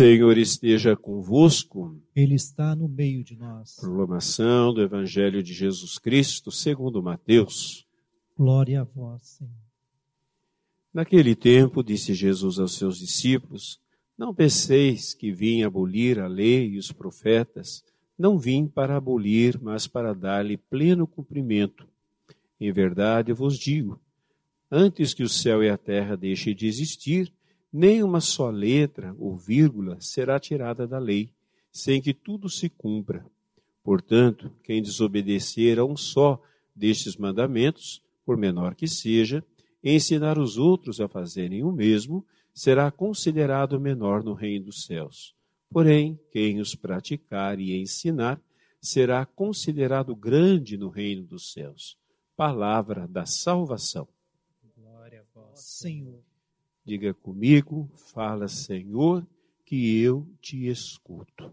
Senhor esteja convosco. Ele está no meio de nós. Proclamação do Evangelho de Jesus Cristo, segundo Mateus. Glória a vós, Senhor. Naquele tempo, disse Jesus aos seus discípulos: Não penseis que vim abolir a lei e os profetas. Não vim para abolir, mas para dar-lhe pleno cumprimento. Em verdade vos digo: antes que o céu e a terra deixem de existir, nem uma só letra ou vírgula será tirada da lei, sem que tudo se cumpra. Portanto, quem desobedecer a um só destes mandamentos, por menor que seja, e ensinar os outros a fazerem o mesmo, será considerado menor no reino dos céus. Porém, quem os praticar e ensinar, será considerado grande no reino dos céus. Palavra da salvação. Glória a vós, Senhor. Diga comigo, fala, Senhor, que eu te escuto.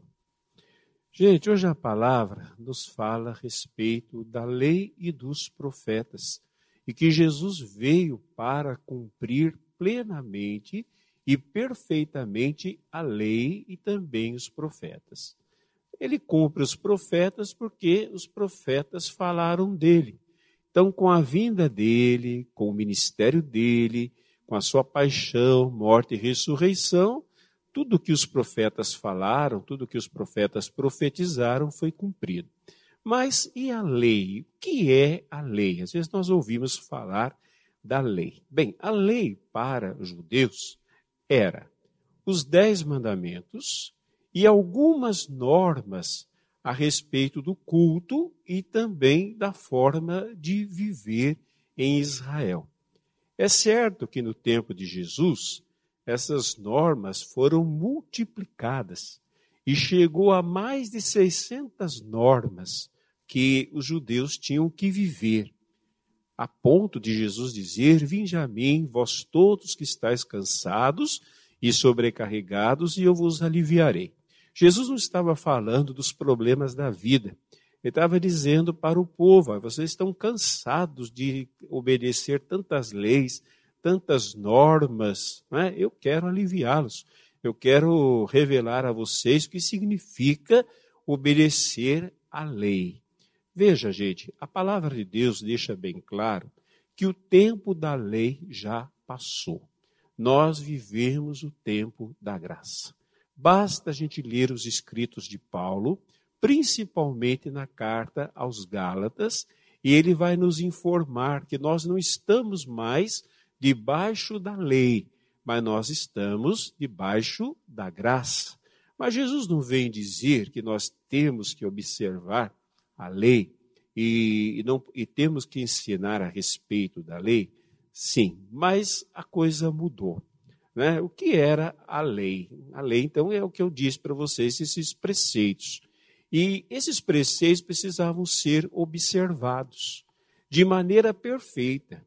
Gente, hoje a palavra nos fala a respeito da lei e dos profetas e que Jesus veio para cumprir plenamente e perfeitamente a lei e também os profetas. Ele cumpre os profetas porque os profetas falaram dele. Então, com a vinda dele, com o ministério dele, com a sua paixão, morte e ressurreição, tudo que os profetas falaram, tudo que os profetas profetizaram foi cumprido. Mas e a lei? O que é a lei? Às vezes nós ouvimos falar da lei. Bem, a lei para os judeus era os dez mandamentos e algumas normas a respeito do culto e também da forma de viver em Israel. É certo que no tempo de Jesus, essas normas foram multiplicadas e chegou a mais de 600 normas que os judeus tinham que viver, a ponto de Jesus dizer: Vinde a mim, vós todos que estáis cansados e sobrecarregados, e eu vos aliviarei. Jesus não estava falando dos problemas da vida, ele estava dizendo para o povo: vocês estão cansados de obedecer tantas leis, tantas normas, né? eu quero aliviá-los. Eu quero revelar a vocês o que significa obedecer à lei. Veja, gente, a palavra de Deus deixa bem claro que o tempo da lei já passou. Nós vivemos o tempo da graça. Basta a gente ler os escritos de Paulo principalmente na carta aos Gálatas, e ele vai nos informar que nós não estamos mais debaixo da lei, mas nós estamos debaixo da graça. Mas Jesus não vem dizer que nós temos que observar a lei e, não, e temos que ensinar a respeito da lei. Sim, mas a coisa mudou. Né? O que era a lei? A lei, então, é o que eu disse para vocês, esses preceitos. E esses preceitos precisavam ser observados de maneira perfeita.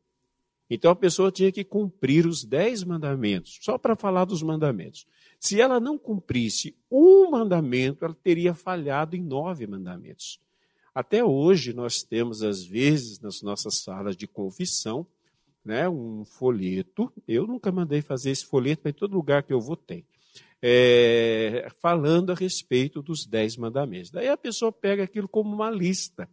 Então a pessoa tinha que cumprir os dez mandamentos, só para falar dos mandamentos. Se ela não cumprisse um mandamento, ela teria falhado em nove mandamentos. Até hoje nós temos, às vezes, nas nossas salas de confissão, né, um folheto. Eu nunca mandei fazer esse folheto, mas em todo lugar que eu vou tem é, falando a respeito dos dez mandamentos. Daí a pessoa pega aquilo como uma lista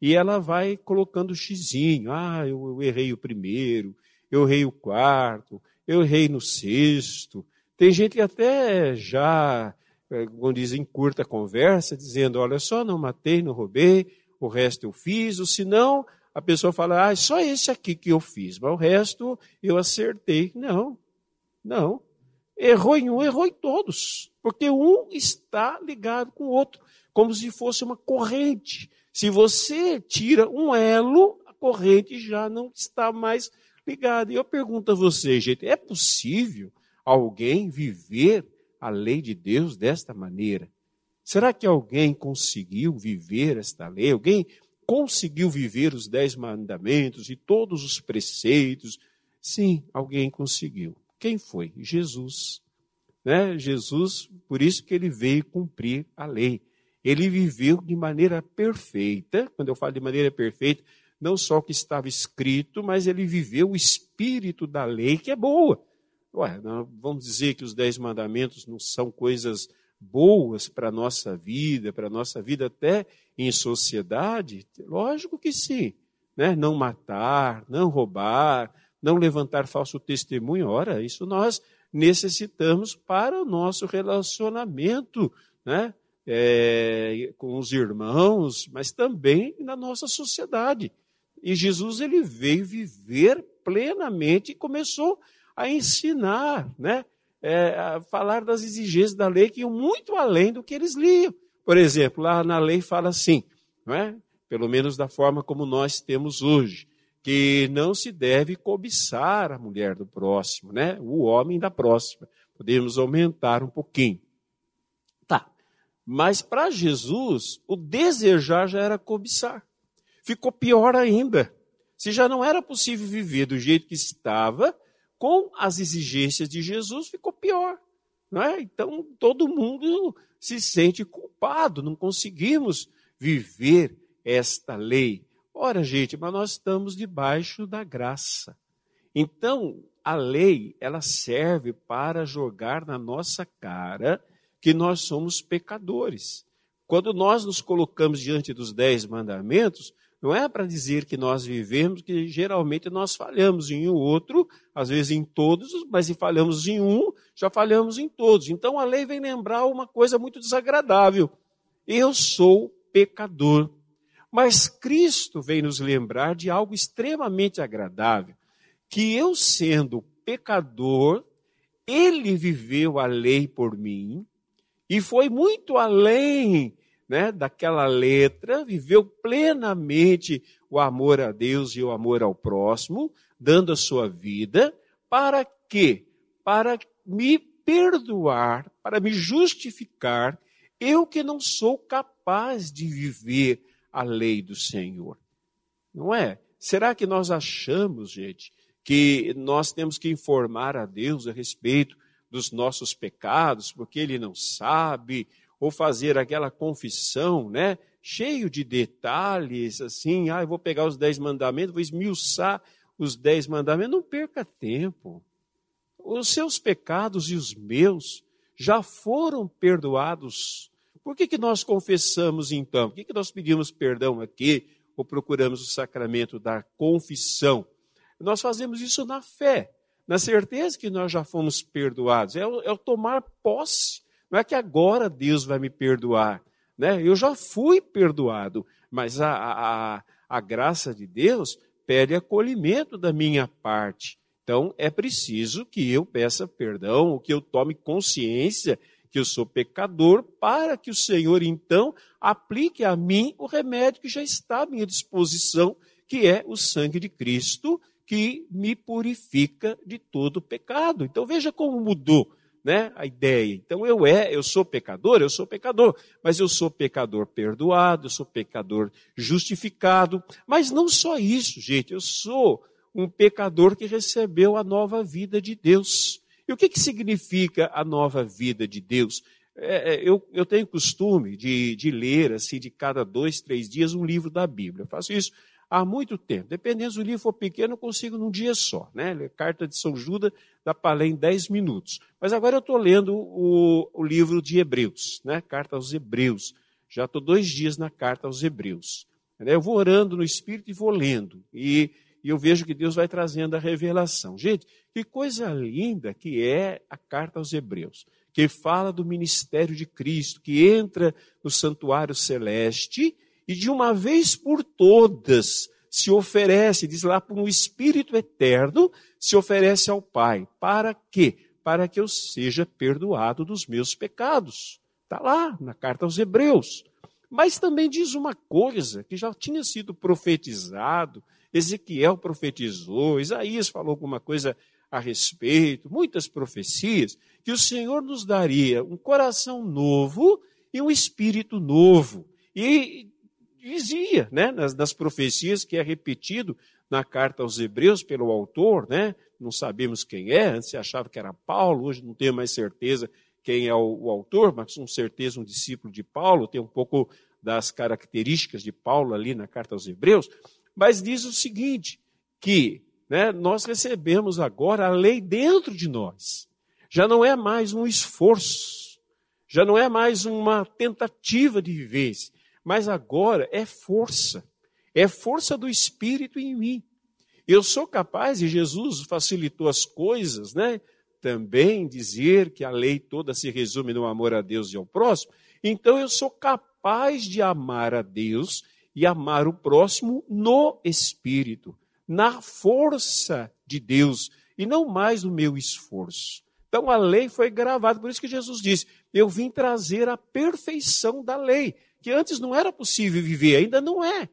e ela vai colocando xizinho. Ah, eu, eu errei o primeiro, eu errei o quarto, eu errei no sexto. Tem gente que até já, é, como dizem, curta conversa, dizendo: olha só, não matei, não roubei, o resto eu fiz, ou senão a pessoa fala: ah, só esse aqui que eu fiz, mas o resto eu acertei. Não, não. Errou em um, errou em todos. Porque um está ligado com o outro, como se fosse uma corrente. Se você tira um elo, a corrente já não está mais ligada. E eu pergunto a você, gente, é possível alguém viver a lei de Deus desta maneira? Será que alguém conseguiu viver esta lei? Alguém conseguiu viver os dez mandamentos e todos os preceitos? Sim, alguém conseguiu. Quem foi? Jesus. Né? Jesus, por isso que ele veio cumprir a lei. Ele viveu de maneira perfeita, quando eu falo de maneira perfeita, não só o que estava escrito, mas ele viveu o espírito da lei, que é boa. Ué, vamos dizer que os dez mandamentos não são coisas boas para a nossa vida, para a nossa vida até em sociedade? Lógico que sim. Né? Não matar, não roubar, não levantar falso testemunho. Ora, isso nós necessitamos para o nosso relacionamento né? É, com os irmãos, mas também na nossa sociedade. E Jesus ele veio viver plenamente e começou a ensinar, né? É, a falar das exigências da lei que iam muito além do que eles liam. Por exemplo, lá na lei fala assim, não é? pelo menos da forma como nós temos hoje, que não se deve cobiçar a mulher do próximo, né? o homem da próxima. Podemos aumentar um pouquinho. Tá. Mas para Jesus, o desejar já era cobiçar. Ficou pior ainda. Se já não era possível viver do jeito que estava, com as exigências de Jesus ficou pior. Não é? Então todo mundo se sente culpado, não conseguimos viver esta lei. Ora, gente, mas nós estamos debaixo da graça. Então, a lei, ela serve para jogar na nossa cara que nós somos pecadores. Quando nós nos colocamos diante dos dez mandamentos, não é para dizer que nós vivemos, que geralmente nós falhamos em um outro, às vezes em todos, mas se falhamos em um, já falhamos em todos. Então a lei vem lembrar uma coisa muito desagradável. Eu sou pecador. Mas Cristo vem nos lembrar de algo extremamente agradável, que eu sendo pecador, ele viveu a lei por mim e foi muito além né, daquela letra, viveu plenamente o amor a Deus e o amor ao próximo, dando a sua vida, para quê? Para me perdoar, para me justificar, eu que não sou capaz de viver a lei do Senhor. Não é? Será que nós achamos, gente, que nós temos que informar a Deus a respeito dos nossos pecados, porque Ele não sabe, ou fazer aquela confissão, né? Cheio de detalhes, assim, ah, eu vou pegar os dez mandamentos, vou esmiuçar os dez mandamentos. Não perca tempo. Os seus pecados e os meus já foram perdoados. Por que, que nós confessamos então? Por que, que nós pedimos perdão aqui ou procuramos o sacramento da confissão? Nós fazemos isso na fé, na certeza que nós já fomos perdoados. É o, é o tomar posse não é que agora Deus vai me perdoar. Né? Eu já fui perdoado, mas a, a, a graça de Deus pede acolhimento da minha parte. Então é preciso que eu peça perdão, que eu tome consciência que eu sou pecador, para que o Senhor então aplique a mim o remédio que já está à minha disposição, que é o sangue de Cristo, que me purifica de todo pecado. Então veja como mudou né, a ideia. Então eu é, eu sou pecador, eu sou pecador, mas eu sou pecador perdoado, eu sou pecador justificado, mas não só isso, gente, eu sou um pecador que recebeu a nova vida de Deus. E o que, que significa a nova vida de Deus? É, é eu, eu tenho costume de, de ler, assim, de cada dois, três dias, um livro da Bíblia. Eu faço isso há muito tempo. Dependendo se o livro for pequeno, eu consigo num dia só. Né? Carta de São Judas dá para ler em 10 minutos. Mas agora eu estou lendo o, o, livro de Hebreus, né? Carta aos Hebreus. Já estou dois dias na carta aos Hebreus. Eu vou orando no Espírito e vou lendo. E, e eu vejo que Deus vai trazendo a revelação. Gente, que coisa linda que é a carta aos Hebreus que fala do ministério de Cristo, que entra no santuário celeste e de uma vez por todas se oferece, diz lá, por um Espírito eterno, se oferece ao Pai. Para quê? Para que eu seja perdoado dos meus pecados. Está lá na carta aos Hebreus. Mas também diz uma coisa que já tinha sido profetizado, Ezequiel profetizou, Isaías falou alguma coisa a respeito, muitas profecias, que o Senhor nos daria um coração novo e um espírito novo. E dizia, né, nas, nas profecias que é repetido na carta aos Hebreus pelo autor, né? Não sabemos quem é, antes se achava que era Paulo, hoje não tenho mais certeza quem é o, o autor, mas com certeza um discípulo de Paulo, tem um pouco das características de Paulo ali na carta aos Hebreus, mas diz o seguinte, que né, nós recebemos agora a lei dentro de nós. Já não é mais um esforço, já não é mais uma tentativa de vivência, mas agora é força. É força do Espírito em mim. Eu sou capaz, e Jesus facilitou as coisas, né? Também dizer que a lei toda se resume no amor a Deus e ao próximo. Então eu sou capaz de amar a Deus e amar o próximo no Espírito, na força de Deus, e não mais no meu esforço. Então a lei foi gravada, por isso que Jesus disse: Eu vim trazer a perfeição da lei, que antes não era possível viver, ainda não é.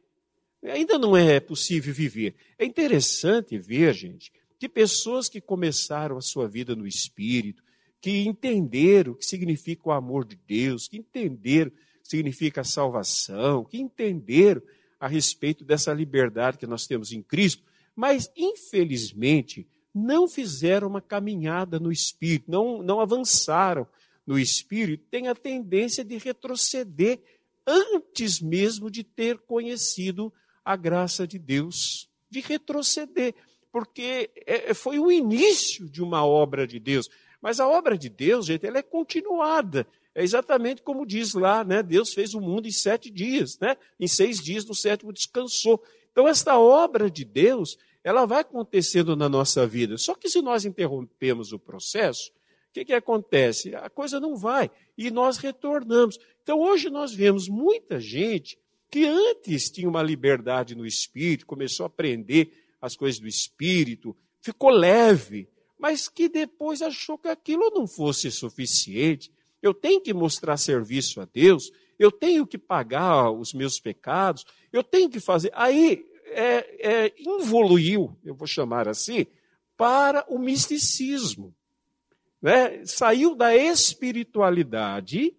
Ainda não é possível viver. É interessante ver, gente, que pessoas que começaram a sua vida no Espírito, que entenderam o que significa o amor de Deus, que entenderam significa salvação, que entenderam a respeito dessa liberdade que nós temos em Cristo, mas infelizmente não fizeram uma caminhada no Espírito, não, não avançaram no Espírito, têm a tendência de retroceder antes mesmo de ter conhecido a graça de Deus, de retroceder, porque é, foi o início de uma obra de Deus. Mas a obra de Deus, gente, ela é continuada. É exatamente como diz lá, né? Deus fez o mundo em sete dias, né? Em seis dias, no sétimo descansou. Então, esta obra de Deus, ela vai acontecendo na nossa vida. Só que se nós interrompemos o processo, o que, que acontece? A coisa não vai e nós retornamos. Então, hoje nós vemos muita gente que antes tinha uma liberdade no espírito, começou a aprender as coisas do espírito, ficou leve, mas que depois achou que aquilo não fosse suficiente. Eu tenho que mostrar serviço a Deus, eu tenho que pagar os meus pecados, eu tenho que fazer. Aí é, é, evoluiu, eu vou chamar assim, para o misticismo. Né? Saiu da espiritualidade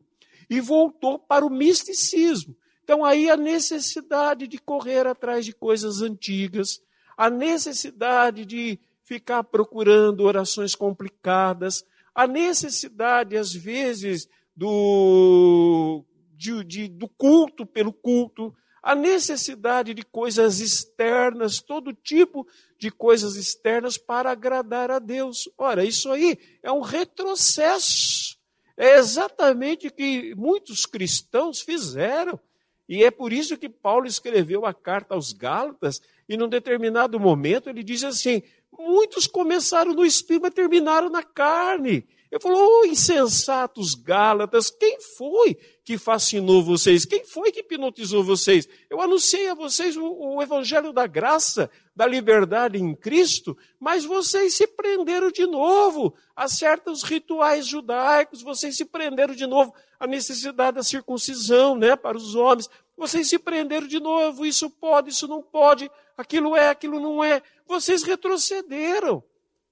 e voltou para o misticismo. Então, aí a necessidade de correr atrás de coisas antigas, a necessidade de ficar procurando orações complicadas, a necessidade, às vezes, do, de, de, do culto pelo culto, a necessidade de coisas externas, todo tipo de coisas externas para agradar a Deus. Ora, isso aí é um retrocesso. É exatamente o que muitos cristãos fizeram. E é por isso que Paulo escreveu a carta aos Gálatas, e num determinado momento ele diz assim: Muitos começaram no espírito, mas terminaram na carne. Eu falo, oh, insensatos Gálatas, quem foi que fascinou vocês? Quem foi que hipnotizou vocês? Eu anunciei a vocês o, o, evangelho da graça, da liberdade em Cristo, mas vocês se prenderam de novo a certos rituais judaicos, vocês se prenderam de novo à necessidade da circuncisão, né, para os homens. Vocês se prenderam de novo, isso pode, isso não pode, aquilo é, aquilo não é. Vocês retrocederam.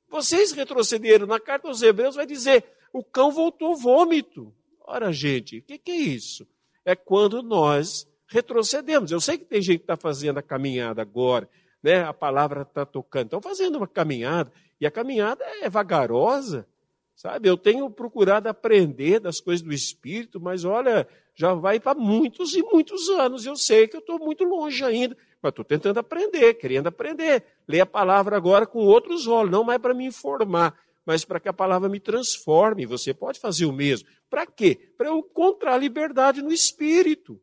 Vocês retrocederam. Na carta aos Hebreus vai dizer: o cão voltou vômito. Ora, gente, o que, que é isso? É quando nós retrocedemos. Eu sei que tem gente que está fazendo a caminhada agora, né? a palavra está tocando. Estão fazendo uma caminhada, e a caminhada é vagarosa, sabe? Eu tenho procurado aprender das coisas do Espírito, mas olha, já vai para muitos e muitos anos. Eu sei que eu estou muito longe ainda, mas estou tentando aprender, querendo aprender. Ler a palavra agora com outros olhos, não mais para me informar, mas para que a palavra me transforme. Você pode fazer o mesmo. Para quê? Para eu encontrar liberdade no espírito.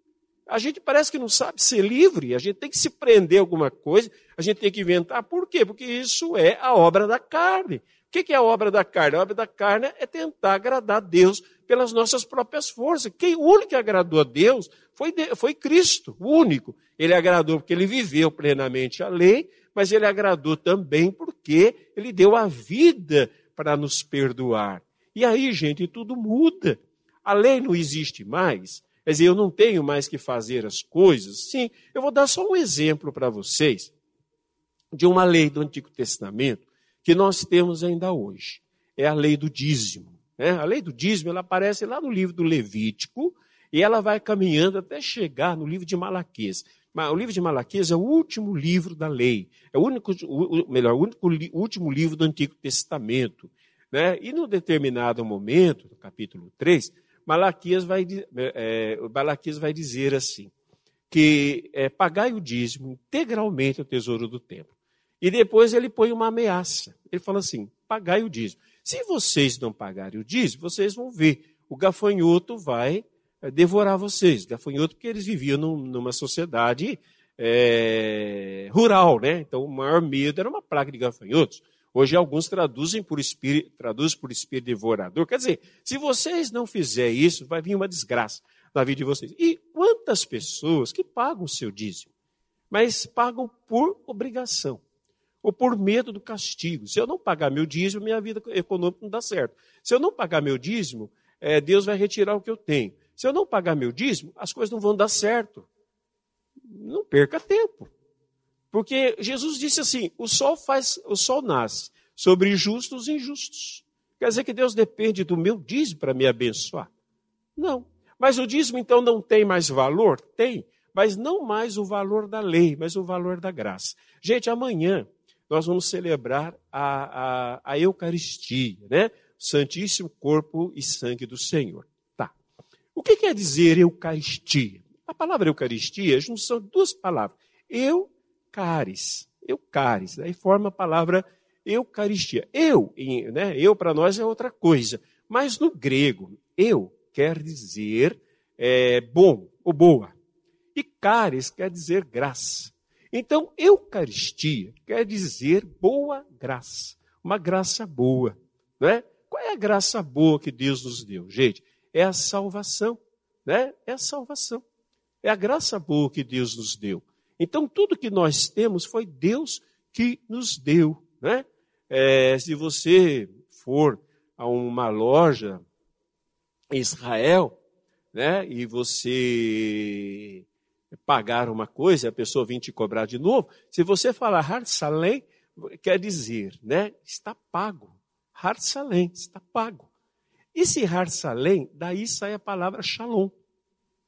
A gente parece que não sabe ser livre, a gente tem que se prender a alguma coisa, a gente tem que inventar. Por quê? Porque isso é a obra da carne. O que é a obra da carne? A obra da carne é tentar agradar a Deus pelas nossas próprias forças. Quem o único que agradou a Deus foi, foi Cristo, o único. Ele agradou porque ele viveu plenamente a lei, mas ele agradou também porque ele deu a vida para nos perdoar. E aí, gente, tudo muda. A lei não existe mais. Quer dizer, eu não tenho mais que fazer as coisas. Sim, eu vou dar só um exemplo para vocês de uma lei do Antigo Testamento que nós temos ainda hoje. É a lei do dízimo. Né? A lei do dízimo ela aparece lá no livro do Levítico e ela vai caminhando até chegar no livro de Malaquias. O livro de Malaquias é o último livro da lei, é o único, o, melhor, o, único, o último livro do Antigo Testamento. Né? E num determinado momento, no capítulo 3, Malaquias vai, é, Malaquias vai dizer assim, que é, pagai o dízimo integralmente ao tesouro do templo E depois ele põe uma ameaça. Ele fala assim: pagai o dízimo. Se vocês não pagarem o dízimo, vocês vão ver. O gafanhoto vai eh, devorar vocês. Gafanhoto, porque eles viviam num, numa sociedade é, rural, né? Então o maior medo era uma plaga de gafanhotos. Hoje alguns traduzem por espírito, traduzem por espírito devorador. Quer dizer, se vocês não fizerem isso, vai vir uma desgraça na vida de vocês. E quantas pessoas que pagam o seu dízimo, mas pagam por obrigação ou por medo do castigo. Se eu não pagar meu dízimo, minha vida econômica não dá certo. Se eu não pagar meu dízimo, é, Deus vai retirar o que eu tenho. Se eu não pagar meu dízimo, as coisas não vão dar certo. Não perca tempo. Porque Jesus disse assim: o sol faz, o sol nasce sobre justos e injustos. Quer dizer que Deus depende do meu dízimo para me abençoar? Não. Mas o dízimo então não tem mais valor? Tem, mas não mais o valor da lei, mas o valor da graça. Gente, amanhã nós vamos celebrar a, a, a Eucaristia, né? Santíssimo Corpo e Sangue do Senhor. Tá. O que quer dizer Eucaristia? A palavra Eucaristia é a junção de duas palavras. Eu, caris. Eucaris. Daí forma a palavra Eucaristia. Eu, né? Eu para nós é outra coisa. Mas no grego, eu quer dizer é, bom ou boa. E caris quer dizer graça. Então, Eucaristia quer dizer boa graça, uma graça boa. Né? Qual é a graça boa que Deus nos deu? Gente, é a salvação. Né? É a salvação. É a graça boa que Deus nos deu. Então, tudo que nós temos foi Deus que nos deu. Né? É, se você for a uma loja em Israel, né, e você pagar uma coisa, a pessoa vir te cobrar de novo, se você falar Harsalém, quer dizer, né, está pago. Harsalém, está pago. E se Harsalém, daí sai a palavra Shalom,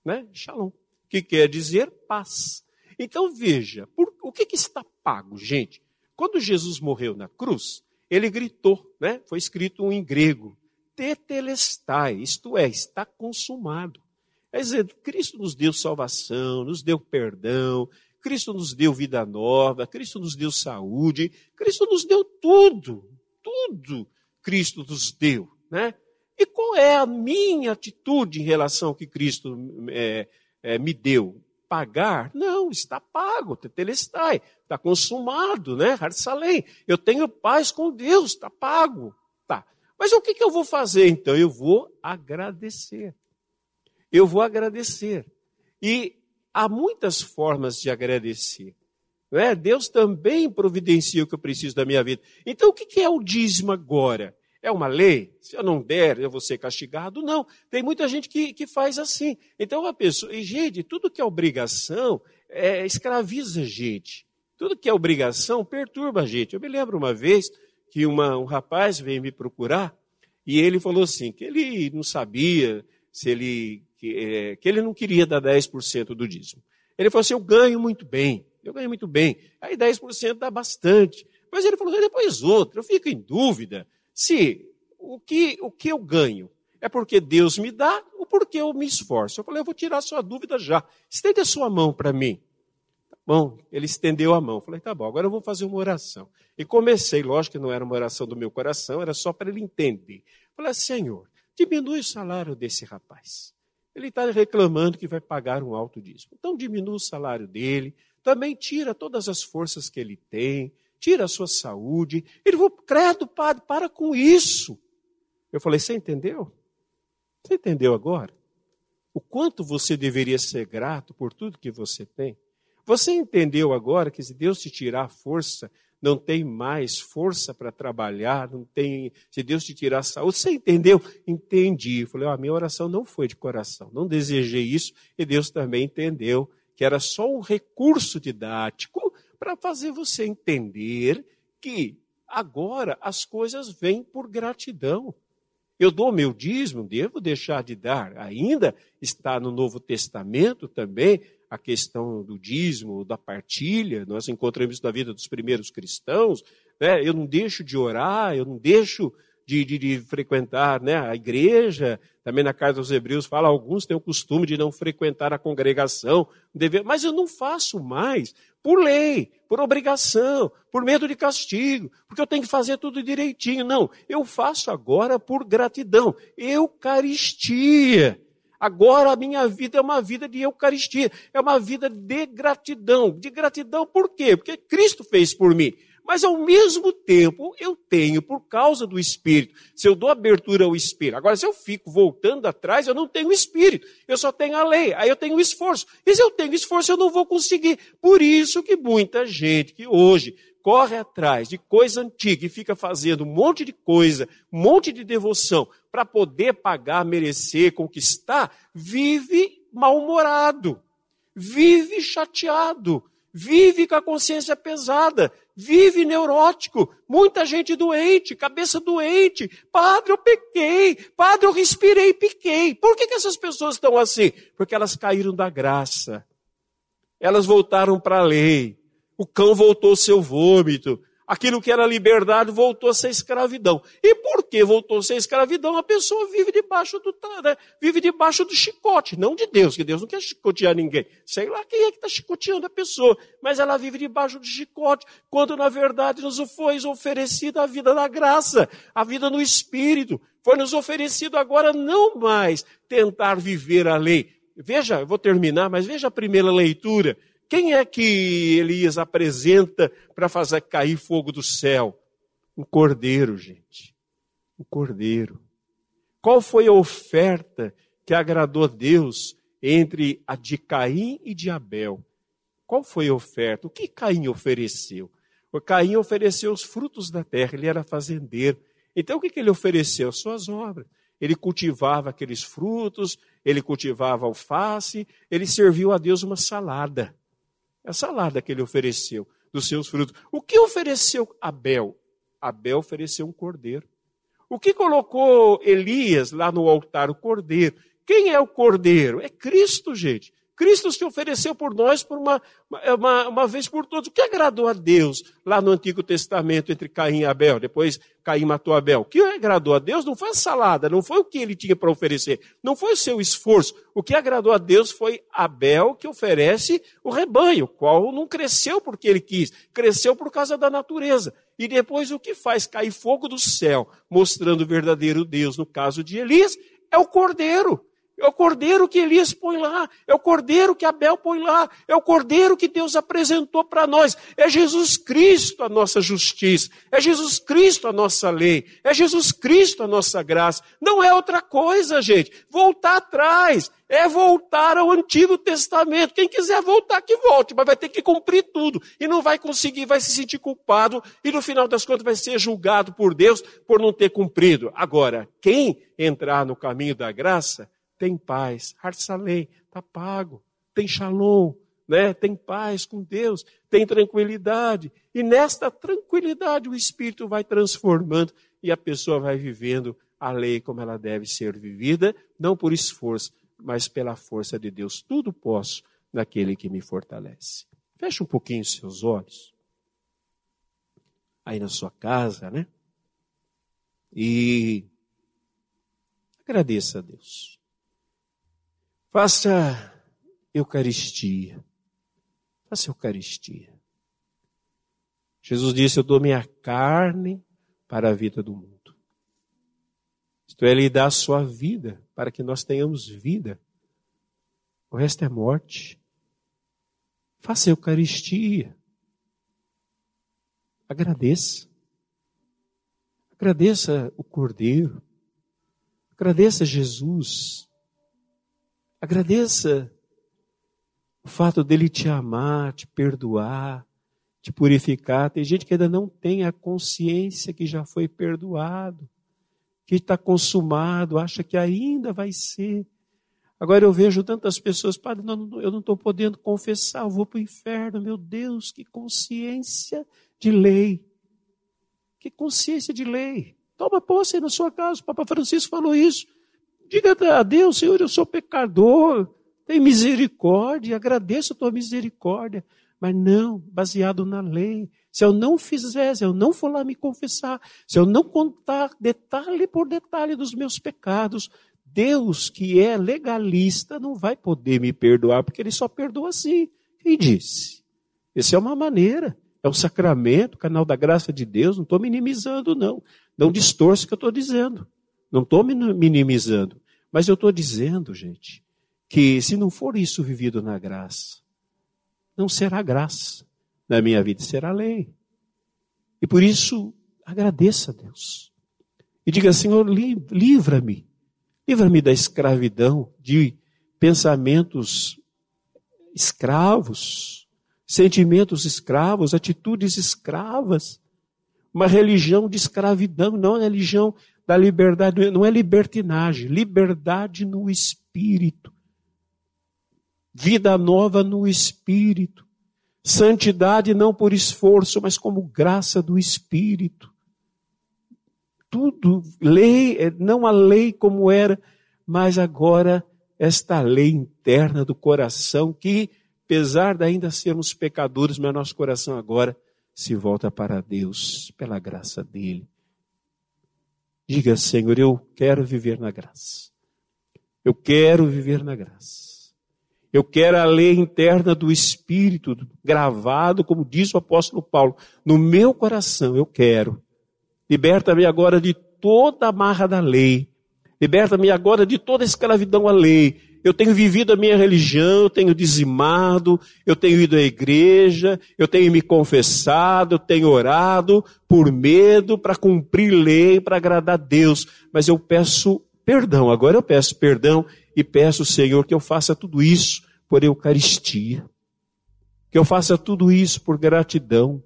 né? Shalom, que quer dizer paz. Então veja, por, o que, que está pago, gente? Quando Jesus morreu na cruz, ele gritou, né? Foi escrito em grego, tetelestai, isto é, está consumado. Quer dizer, Cristo nos deu salvação, nos deu perdão, Cristo nos deu vida nova, Cristo nos deu saúde, Cristo nos deu tudo, tudo Cristo nos deu, né? E qual é a minha atitude em relação ao que Cristo é, é, me deu? Pagar? Não, está pago, tetelestai, está consumado, né? Harsalém, eu tenho paz com Deus, está pago. Tá. Mas o que, que eu vou fazer então? Eu vou agradecer eu vou agradecer. E há muitas formas de agradecer. Não é? Deus também providencia o que eu preciso da minha vida. Então, o que é o dízimo agora? É uma lei? Se eu não der, eu vou ser castigado? Não. Tem muita gente que, que faz assim. Então, a pessoa. E, gente, tudo que é obrigação é, escraviza a gente. Tudo que é obrigação perturba a gente. Eu me lembro uma vez que uma, um rapaz veio me procurar e ele falou assim: que ele não sabia se ele que, é, que ele não queria dar 10% do dízimo. Ele falou assim: eu ganho muito bem, eu ganho muito bem. Aí 10% dá bastante. Mas ele falou, depois outro, eu fico em dúvida se o que, o que eu ganho é porque Deus me dá ou porque eu me esforço. Eu falei, eu vou tirar a sua dúvida já. Estende a sua mão para mim. Tá bom, ele estendeu a mão. Eu falei, tá bom, agora eu vou fazer uma oração. E comecei, lógico que não era uma oração do meu coração, era só para ele entender. Eu falei, Senhor, diminui o salário desse rapaz. Ele está reclamando que vai pagar um alto dízimo. Então diminua o salário dele, também tira todas as forças que ele tem, tira a sua saúde. Ele falou, credo, padre, para com isso. Eu falei, você entendeu? Você entendeu agora? O quanto você deveria ser grato por tudo que você tem? Você entendeu agora que se Deus te tirar a força não tem mais força para trabalhar, não tem, se Deus te tirar a saúde, você entendeu? Entendi. Falei, a minha oração não foi de coração, não desejei isso, e Deus também entendeu que era só um recurso didático para fazer você entender que agora as coisas vêm por gratidão. Eu dou meu dízimo, devo deixar de dar. Ainda está no Novo Testamento também a questão do dízimo, da partilha, nós encontramos isso na vida dos primeiros cristãos, né? eu não deixo de orar, eu não deixo de, de, de, frequentar né, a igreja, também na carta dos Hebreus fala, alguns têm o costume de não frequentar a congregação, mas eu não faço mais por lei, por obrigação, por medo de castigo, porque eu tenho que fazer tudo direitinho. Não, eu faço agora por gratidão. Eucaristia. Agora a minha vida é uma vida de Eucaristia, é uma vida de gratidão. De gratidão por quê? Porque Cristo fez por mim mas ao mesmo tempo eu tenho, por causa do Espírito, se eu dou abertura ao Espírito. Agora, se eu fico voltando atrás, eu não tenho Espírito, eu só tenho a lei, aí eu tenho esforço. E se eu tenho esforço, eu não vou conseguir. Por isso que muita gente que hoje corre atrás de coisa antiga e fica fazendo um monte de coisa, um monte de devoção, para poder pagar, merecer, conquistar, vive mal-humorado, vive chateado, vive com a consciência pesada, vive neurótico, muita gente doente, cabeça doente. Padre, eu pequei. Padre, eu respirei e piquei. Por que, que essas pessoas estão assim? Porque elas caíram da graça. Elas voltaram para a lei. O cão voltou ao seu vômito. Aquilo que era liberdade voltou a ser escravidão. E por que voltou a ser escravidão? A pessoa vive debaixo do, né? vive debaixo do chicote, não de Deus, que Deus não quer chicotear ninguém. Sei lá quem é que está chicoteando a pessoa, mas ela vive debaixo do chicote, quando na verdade nos foi oferecida a vida da graça, a vida no Espírito. Foi nos oferecido agora não mais tentar viver a lei. Veja, eu vou terminar, mas veja a primeira leitura. Quem é que Elias apresenta para fazer cair fogo do céu? Um cordeiro, gente. Um cordeiro. Qual foi a oferta que agradou a Deus entre a de Caim e de Abel? Qual foi a oferta? O que Caim ofereceu? O Caim ofereceu os frutos da terra, ele era fazendeiro. Então o que, que ele ofereceu? Suas obras. Ele cultivava aqueles frutos, ele cultivava alface, ele serviu a Deus uma salada. É salada que ele ofereceu dos seus frutos. O que ofereceu Abel? Abel ofereceu um cordeiro. O que colocou Elias lá no altar? O cordeiro. Quem é o cordeiro? É Cristo, gente. Cristo se ofereceu por nós por uma, uma, uma vez por todas. O que agradou a Deus lá no Antigo Testamento entre Caim e Abel? Depois Caim matou Abel. O que agradou a Deus não foi a salada, não foi o que ele tinha para oferecer, não foi o seu esforço. O que agradou a Deus foi Abel que oferece o rebanho, qual não cresceu porque ele quis, cresceu por causa da natureza. E depois o que faz cair fogo do céu, mostrando o verdadeiro Deus, no caso de Elias, é o cordeiro. É o cordeiro que Elias põe lá, é o cordeiro que Abel põe lá, é o cordeiro que Deus apresentou para nós. É Jesus Cristo a nossa justiça, é Jesus Cristo a nossa lei, é Jesus Cristo a nossa graça. Não é outra coisa, gente. Voltar atrás é voltar ao Antigo Testamento. Quem quiser voltar, que volte, mas vai ter que cumprir tudo. E não vai conseguir, vai se sentir culpado e no final das contas vai ser julgado por Deus por não ter cumprido. Agora, quem entrar no caminho da graça, tem paz. Harsalei, está pago. Tem shalom, né? tem paz com Deus, tem tranquilidade. E nesta tranquilidade o Espírito vai transformando e a pessoa vai vivendo a lei como ela deve ser vivida, não por esforço, mas pela força de Deus. Tudo posso naquele que me fortalece. Feche um pouquinho seus olhos. Aí na sua casa, né? E agradeça a Deus. Faça Eucaristia. Faça Eucaristia. Jesus disse: Eu dou minha carne para a vida do mundo. Isto é, Ele dá a sua vida para que nós tenhamos vida. O resto é morte. Faça Eucaristia. Agradeça. Agradeça o Cordeiro. Agradeça Jesus Agradeça o fato dele te amar, te perdoar, te purificar. Tem gente que ainda não tem a consciência que já foi perdoado, que está consumado, acha que ainda vai ser. Agora eu vejo tantas pessoas, padre, não, eu não estou podendo confessar, eu vou para o inferno. Meu Deus, que consciência de lei. Que consciência de lei. Toma posse na sua casa. O Papa Francisco falou isso. Diga a Deus, Senhor, eu sou pecador, tem misericórdia, agradeço a tua misericórdia. Mas não, baseado na lei. se eu não fizer, se eu não for lá me confessar, se eu não contar detalhe por detalhe dos meus pecados, Deus, que é legalista, não vai poder me perdoar, porque ele só perdoa assim. Quem disse? Essa é uma maneira, é um sacramento, canal da graça de Deus, não estou minimizando, não. Não distorce o que eu estou dizendo. Não estou minimizando. Mas eu estou dizendo, gente, que se não for isso vivido na graça, não será graça na minha vida, será lei. E por isso, agradeça a Deus. E diga, Senhor, livra-me. Livra-me da escravidão, de pensamentos escravos, sentimentos escravos, atitudes escravas. Uma religião de escravidão, não é religião da liberdade, não é libertinagem, liberdade no espírito. Vida nova no espírito. Santidade não por esforço, mas como graça do Espírito. Tudo, lei, não a lei como era, mas agora esta lei interna do coração que, apesar de ainda sermos pecadores, mas nosso coração agora se volta para Deus pela graça dele. Diga, Senhor, eu quero viver na graça. Eu quero viver na graça. Eu quero a lei interna do Espírito gravado, como diz o apóstolo Paulo, no meu coração. Eu quero. Liberta-me agora de toda a marra da lei. Liberta-me agora de toda escravidão à lei. Eu tenho vivido a minha religião, eu tenho dizimado, eu tenho ido à igreja, eu tenho me confessado, eu tenho orado por medo, para cumprir lei, para agradar a Deus. Mas eu peço perdão, agora eu peço perdão e peço, Senhor, que eu faça tudo isso por Eucaristia, que eu faça tudo isso por gratidão,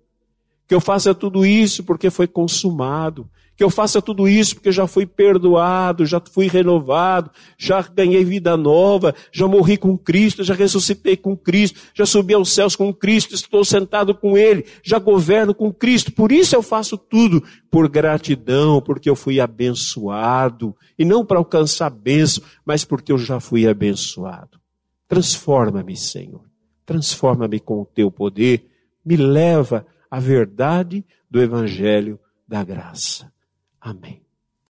que eu faça tudo isso porque foi consumado, que eu faça tudo isso porque já fui perdoado, já fui renovado, já ganhei vida nova, já morri com Cristo, já ressuscitei com Cristo, já subi aos céus com Cristo, estou sentado com Ele, já governo com Cristo. Por isso eu faço tudo por gratidão, porque eu fui abençoado, e não para alcançar bênção, mas porque eu já fui abençoado. Transforma-me, Senhor. Transforma-me com o teu poder. Me leva à verdade do Evangelho da graça. Amém.